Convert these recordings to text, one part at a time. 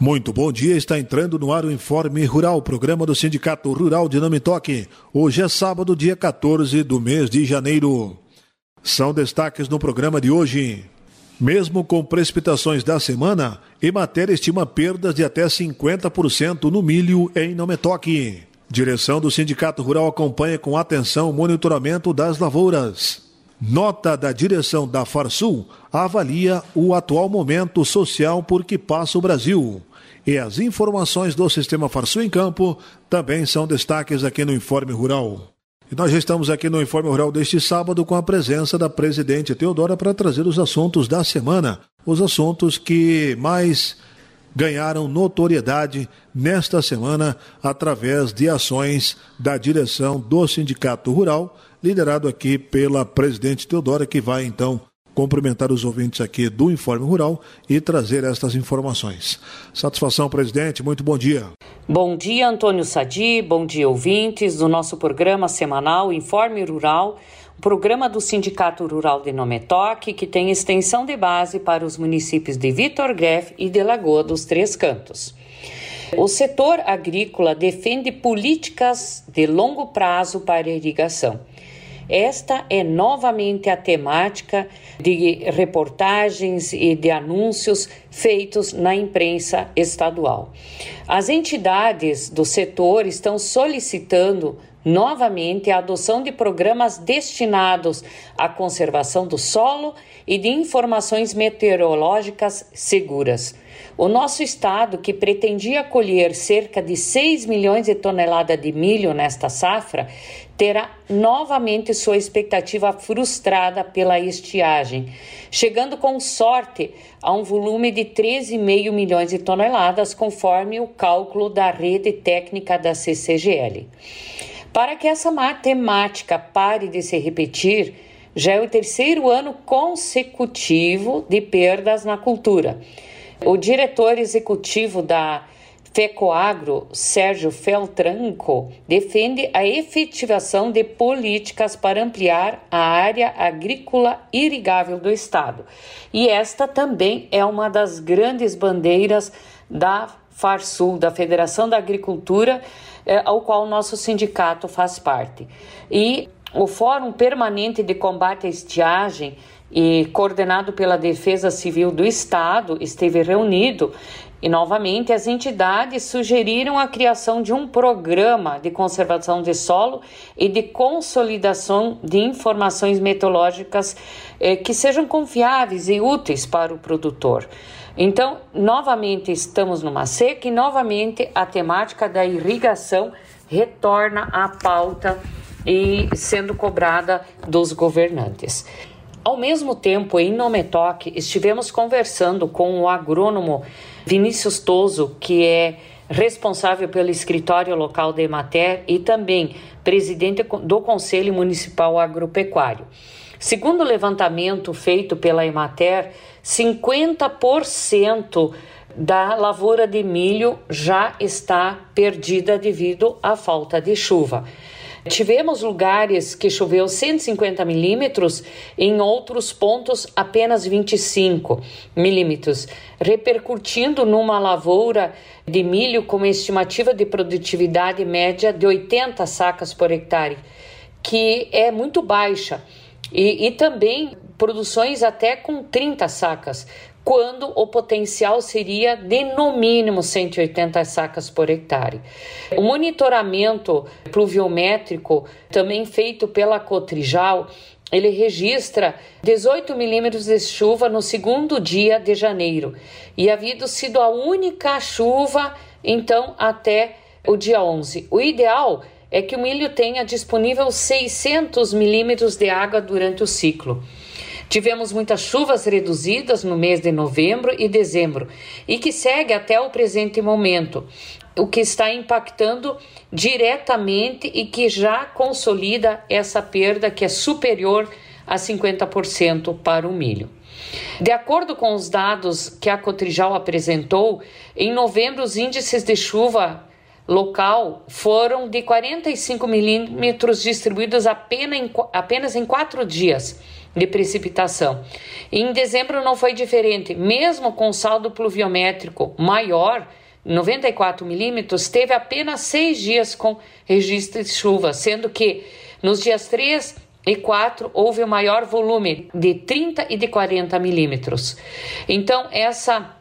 Muito bom dia, está entrando no ar o Informe Rural, programa do Sindicato Rural de Namitoque. Hoje é sábado, dia 14 do mês de janeiro. São destaques no programa de hoje. Mesmo com precipitações da semana, Emater estima perdas de até 50% no milho em Nametoque. Direção do Sindicato Rural acompanha com atenção o monitoramento das lavouras. Nota da direção da Farsul avalia o atual momento social por que passa o Brasil. E as informações do Sistema Farsul em Campo também são destaques aqui no Informe Rural. E nós já estamos aqui no Informe Rural deste sábado com a presença da presidente Teodora para trazer os assuntos da semana, os assuntos que mais ganharam notoriedade nesta semana através de ações da direção do Sindicato Rural liderado aqui pela presidente Teodora, que vai então cumprimentar os ouvintes aqui do Informe Rural e trazer estas informações. Satisfação, presidente, muito bom dia. Bom dia, Antônio Sadi, bom dia, ouvintes do nosso programa semanal Informe Rural, programa do Sindicato Rural de Nometoque, que tem extensão de base para os municípios de Vitor Greff e de Lagoa dos Três Cantos. O setor agrícola defende políticas de longo prazo para irrigação esta é novamente a temática de reportagens e de anúncios feitos na imprensa estadual. As entidades do setor estão solicitando novamente a adoção de programas destinados à conservação do solo e de informações meteorológicas seguras. O nosso estado, que pretendia colher cerca de 6 milhões de toneladas de milho nesta safra, terá novamente sua expectativa frustrada pela estiagem, chegando com sorte a um volume de 13,5 milhões de toneladas, conforme o cálculo da rede técnica da CCGL. Para que essa matemática pare de se repetir, já é o terceiro ano consecutivo de perdas na cultura. O diretor executivo da FECOAGRO, Sérgio Feltranco, defende a efetivação de políticas para ampliar a área agrícola irrigável do Estado. E esta também é uma das grandes bandeiras da FARSUL, da Federação da Agricultura, eh, ao qual nosso sindicato faz parte. E o Fórum Permanente de Combate à Estiagem e coordenado pela Defesa Civil do Estado, esteve reunido e novamente as entidades sugeriram a criação de um programa de conservação de solo e de consolidação de informações meteorológicas eh, que sejam confiáveis e úteis para o produtor. Então, novamente estamos numa seca e novamente a temática da irrigação retorna à pauta e sendo cobrada dos governantes. Ao mesmo tempo, em Nometoc, estivemos conversando com o agrônomo Vinícius Toso, que é responsável pelo escritório local da Emater e também presidente do Conselho Municipal Agropecuário. Segundo o levantamento feito pela Emater, 50% da lavoura de milho já está perdida devido à falta de chuva. Tivemos lugares que choveu 150 milímetros, em outros pontos apenas 25 milímetros, repercutindo numa lavoura de milho com estimativa de produtividade média de 80 sacas por hectare, que é muito baixa. E, e também produções até com 30 sacas, quando o potencial seria de no mínimo 180 sacas por hectare. O monitoramento pluviométrico, também feito pela Cotrijal, ele registra 18 milímetros de chuva no segundo dia de janeiro e havido sido a única chuva então até o dia 11. O ideal é que o milho tenha disponível 600 milímetros de água durante o ciclo. Tivemos muitas chuvas reduzidas no mês de novembro e dezembro e que segue até o presente momento, o que está impactando diretamente e que já consolida essa perda que é superior a 50% para o milho. De acordo com os dados que a Cotrijal apresentou, em novembro os índices de chuva local foram de 45 milímetros distribuídos apenas em, apenas em quatro dias de precipitação. Em dezembro não foi diferente, mesmo com saldo pluviométrico maior, 94 milímetros, teve apenas seis dias com registro de chuva, sendo que nos dias 3 e 4 houve o maior volume de 30 e de 40 milímetros. Então, essa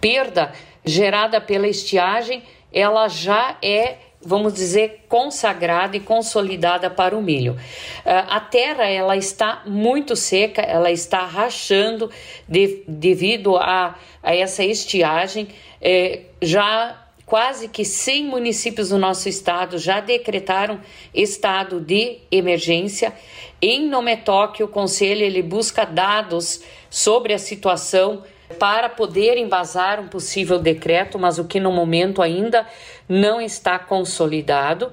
perda gerada pela estiagem, ela já é vamos dizer, consagrada e consolidada para o milho. Ah, a terra ela está muito seca, ela está rachando de, devido a, a essa estiagem. É, já quase que 100 municípios do nosso estado já decretaram estado de emergência. Em Nometoque, o conselho ele busca dados sobre a situação para poder embasar um possível decreto, mas o que no momento ainda não está consolidado.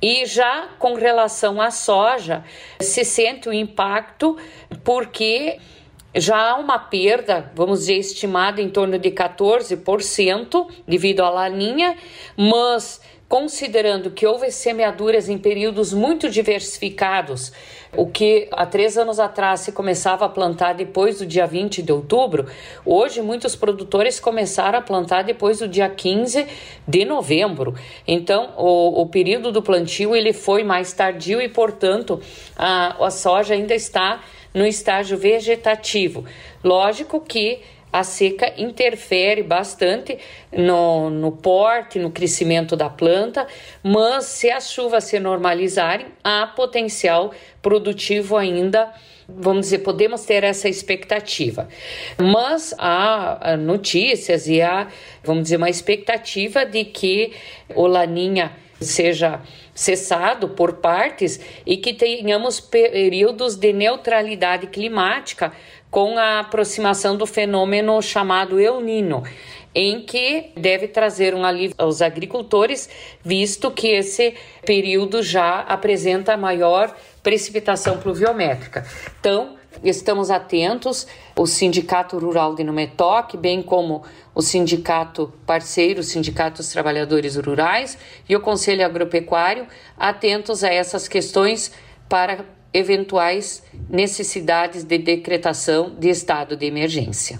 E já com relação à soja, se sente o impacto porque já há uma perda, vamos dizer, estimada em torno de 14% devido à laninha, mas considerando que houve semeaduras em períodos muito diversificados, o que há três anos atrás se começava a plantar depois do dia 20 de outubro, hoje muitos produtores começaram a plantar depois do dia 15 de novembro. Então, o, o período do plantio ele foi mais tardio e, portanto, a, a soja ainda está no estágio vegetativo. Lógico que a seca interfere bastante no, no porte, no crescimento da planta, mas se as chuvas se normalizarem, há potencial produtivo ainda vamos dizer, podemos ter essa expectativa. Mas há notícias e há, vamos dizer, uma expectativa de que o Laninha seja cessado por partes e que tenhamos períodos de neutralidade climática com a aproximação do fenômeno chamado El Nino, em que deve trazer um alívio aos agricultores, visto que esse período já apresenta maior precipitação pluviométrica. Então, estamos atentos, o Sindicato Rural de Numetoc, bem como o sindicato parceiro, o Sindicato dos Trabalhadores Rurais e o Conselho Agropecuário, atentos a essas questões para eventuais necessidades de decretação de estado de emergência.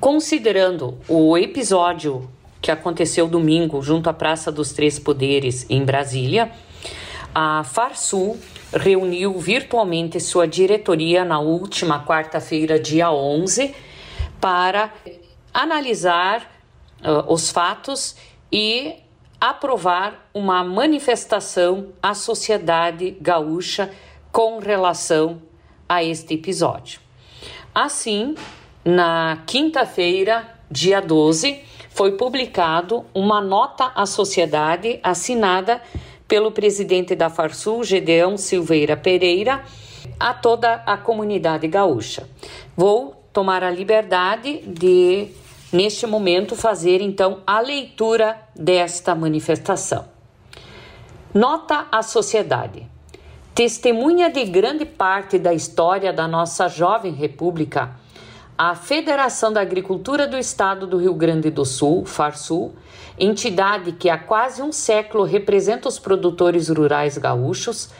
Considerando o episódio que aconteceu domingo junto à Praça dos Três Poderes em Brasília, a Farsul reuniu virtualmente sua diretoria na última quarta-feira, dia 11, para analisar uh, os fatos e aprovar uma manifestação à sociedade gaúcha com relação a este episódio. Assim, na quinta-feira, dia 12, foi publicado uma nota à sociedade assinada pelo presidente da Farsul, Gedeão Silveira Pereira, a toda a comunidade gaúcha. Vou tomar a liberdade de, neste momento, fazer então a leitura desta manifestação. Nota à sociedade. Testemunha de grande parte da história da nossa jovem república, a Federação da Agricultura do Estado do Rio Grande do Sul, FARSUL, entidade que há quase um século representa os produtores rurais gaúchos,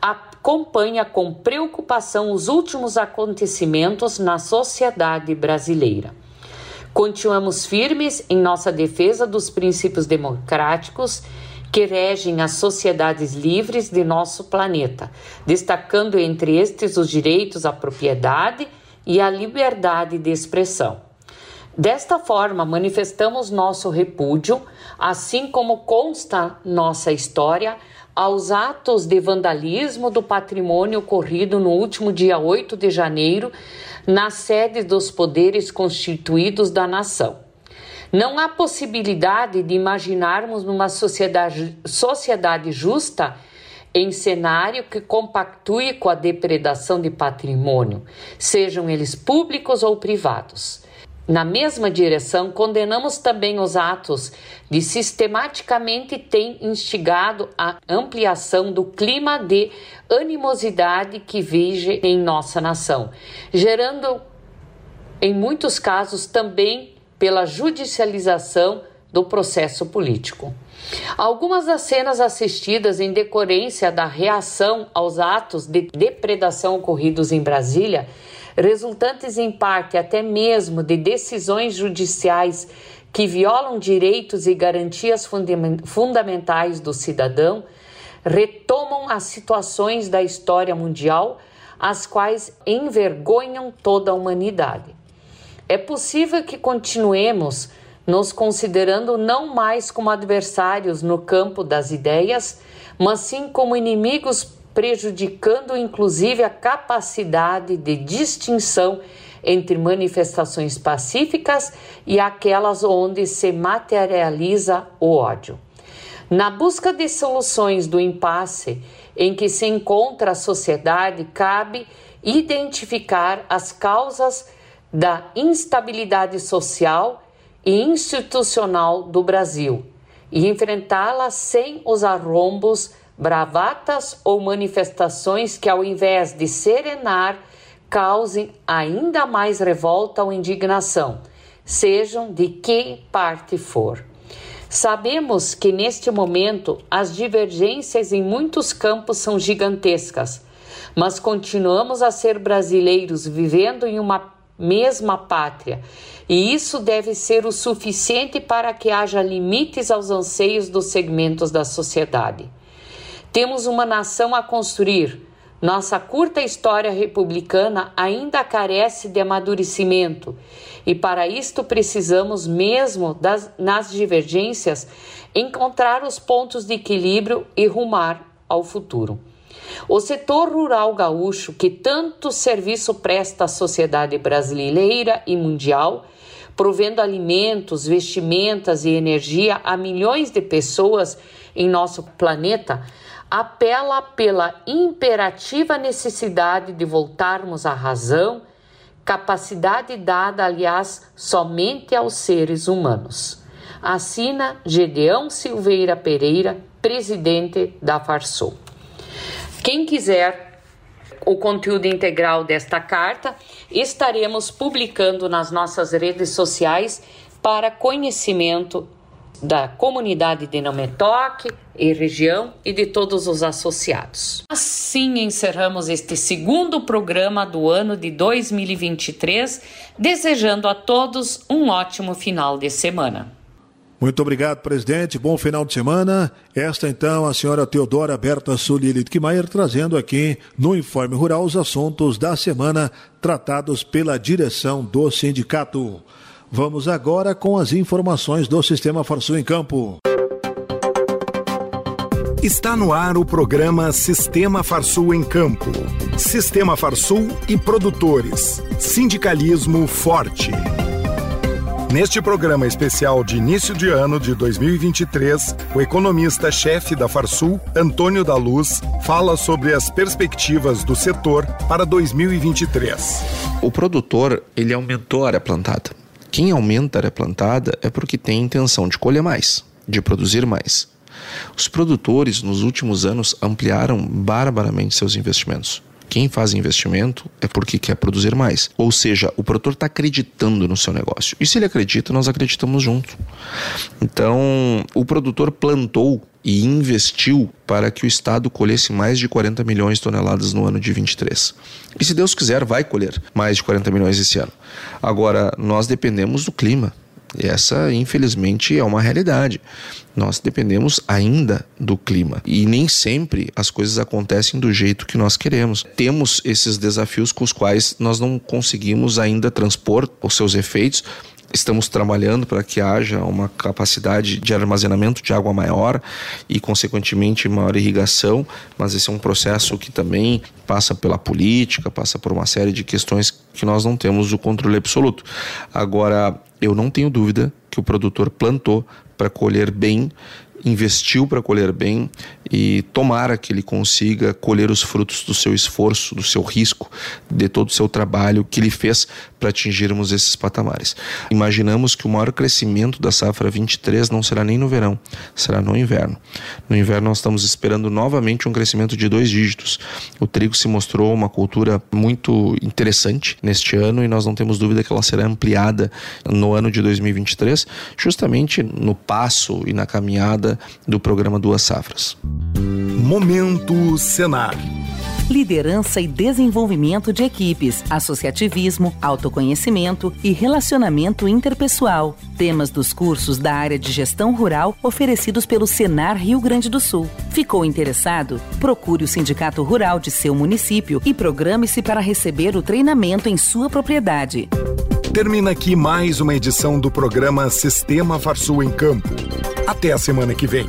acompanha com preocupação os últimos acontecimentos na sociedade brasileira. Continuamos firmes em nossa defesa dos princípios democráticos que regem as sociedades livres de nosso planeta, destacando entre estes os direitos à propriedade e à liberdade de expressão. Desta forma, manifestamos nosso repúdio, assim como consta nossa história, aos atos de vandalismo do patrimônio ocorrido no último dia 8 de janeiro na sede dos poderes constituídos da nação. Não há possibilidade de imaginarmos numa sociedade, sociedade justa em cenário que compactue com a depredação de patrimônio, sejam eles públicos ou privados. Na mesma direção, condenamos também os atos de sistematicamente tem instigado a ampliação do clima de animosidade que vige em nossa nação, gerando, em muitos casos, também pela judicialização do processo político. Algumas das cenas assistidas em decorrência da reação aos atos de depredação ocorridos em Brasília, resultantes em parte até mesmo de decisões judiciais que violam direitos e garantias fundamentais do cidadão, retomam as situações da história mundial, as quais envergonham toda a humanidade. É possível que continuemos nos considerando não mais como adversários no campo das ideias, mas sim como inimigos, prejudicando inclusive a capacidade de distinção entre manifestações pacíficas e aquelas onde se materializa o ódio. Na busca de soluções do impasse em que se encontra a sociedade, cabe identificar as causas da instabilidade social e institucional do Brasil e enfrentá-la sem os arrombos, bravatas ou manifestações que, ao invés de serenar, causem ainda mais revolta ou indignação, sejam de que parte for. Sabemos que neste momento as divergências em muitos campos são gigantescas, mas continuamos a ser brasileiros vivendo em uma mesma pátria, e isso deve ser o suficiente para que haja limites aos anseios dos segmentos da sociedade. Temos uma nação a construir nossa curta história republicana ainda carece de amadurecimento e, para isto, precisamos, mesmo das, nas divergências, encontrar os pontos de equilíbrio e rumar ao futuro. O setor rural gaúcho, que tanto serviço presta à sociedade brasileira e mundial, provendo alimentos, vestimentas e energia a milhões de pessoas em nosso planeta, apela pela imperativa necessidade de voltarmos à razão, capacidade dada, aliás, somente aos seres humanos. Assina Gedeão Silveira Pereira, presidente da Farsul. Quem quiser o conteúdo integral desta carta, estaremos publicando nas nossas redes sociais para conhecimento da comunidade de Nametoque e região e de todos os associados. Assim encerramos este segundo programa do ano de 2023, desejando a todos um ótimo final de semana. Muito obrigado, presidente. Bom final de semana. Esta, então, a senhora Teodora Berta Sulili Kmaier trazendo aqui no Informe Rural os assuntos da semana tratados pela direção do sindicato. Vamos agora com as informações do Sistema Farsul em Campo. Está no ar o programa Sistema Farsul em Campo. Sistema Farsul e produtores. Sindicalismo forte. Neste programa especial de início de ano de 2023, o economista-chefe da Farsul, Antônio da Luz, fala sobre as perspectivas do setor para 2023. O produtor, ele aumentou a área plantada. Quem aumenta a área plantada é porque tem intenção de colher mais, de produzir mais. Os produtores, nos últimos anos, ampliaram barbaramente seus investimentos. Quem faz investimento é porque quer produzir mais. Ou seja, o produtor está acreditando no seu negócio. E se ele acredita, nós acreditamos junto. Então, o produtor plantou e investiu para que o Estado colhesse mais de 40 milhões de toneladas no ano de 23. E se Deus quiser, vai colher mais de 40 milhões esse ano. Agora, nós dependemos do clima. E essa, infelizmente, é uma realidade. Nós dependemos ainda do clima e nem sempre as coisas acontecem do jeito que nós queremos. Temos esses desafios com os quais nós não conseguimos ainda transpor os seus efeitos Estamos trabalhando para que haja uma capacidade de armazenamento de água maior e, consequentemente, maior irrigação, mas esse é um processo que também passa pela política, passa por uma série de questões que nós não temos o controle absoluto. Agora, eu não tenho dúvida que o produtor plantou para colher bem investiu para colher bem e tomara que ele consiga colher os frutos do seu esforço, do seu risco, de todo o seu trabalho que ele fez para atingirmos esses patamares. Imaginamos que o maior crescimento da safra 23 não será nem no verão, será no inverno. No inverno nós estamos esperando novamente um crescimento de dois dígitos. O trigo se mostrou uma cultura muito interessante neste ano e nós não temos dúvida que ela será ampliada no ano de 2023 famílias, justamente no passo e na caminhada do programa Duas Safras. Momento Senar liderança e desenvolvimento de equipes, associativismo, autoconhecimento e relacionamento interpessoal. Temas dos cursos da área de gestão rural oferecidos pelo Senar Rio Grande do Sul. Ficou interessado? Procure o Sindicato Rural de seu município e programe-se para receber o treinamento em sua propriedade. Termina aqui mais uma edição do programa Sistema Farsul em Campo. Até a semana que vem.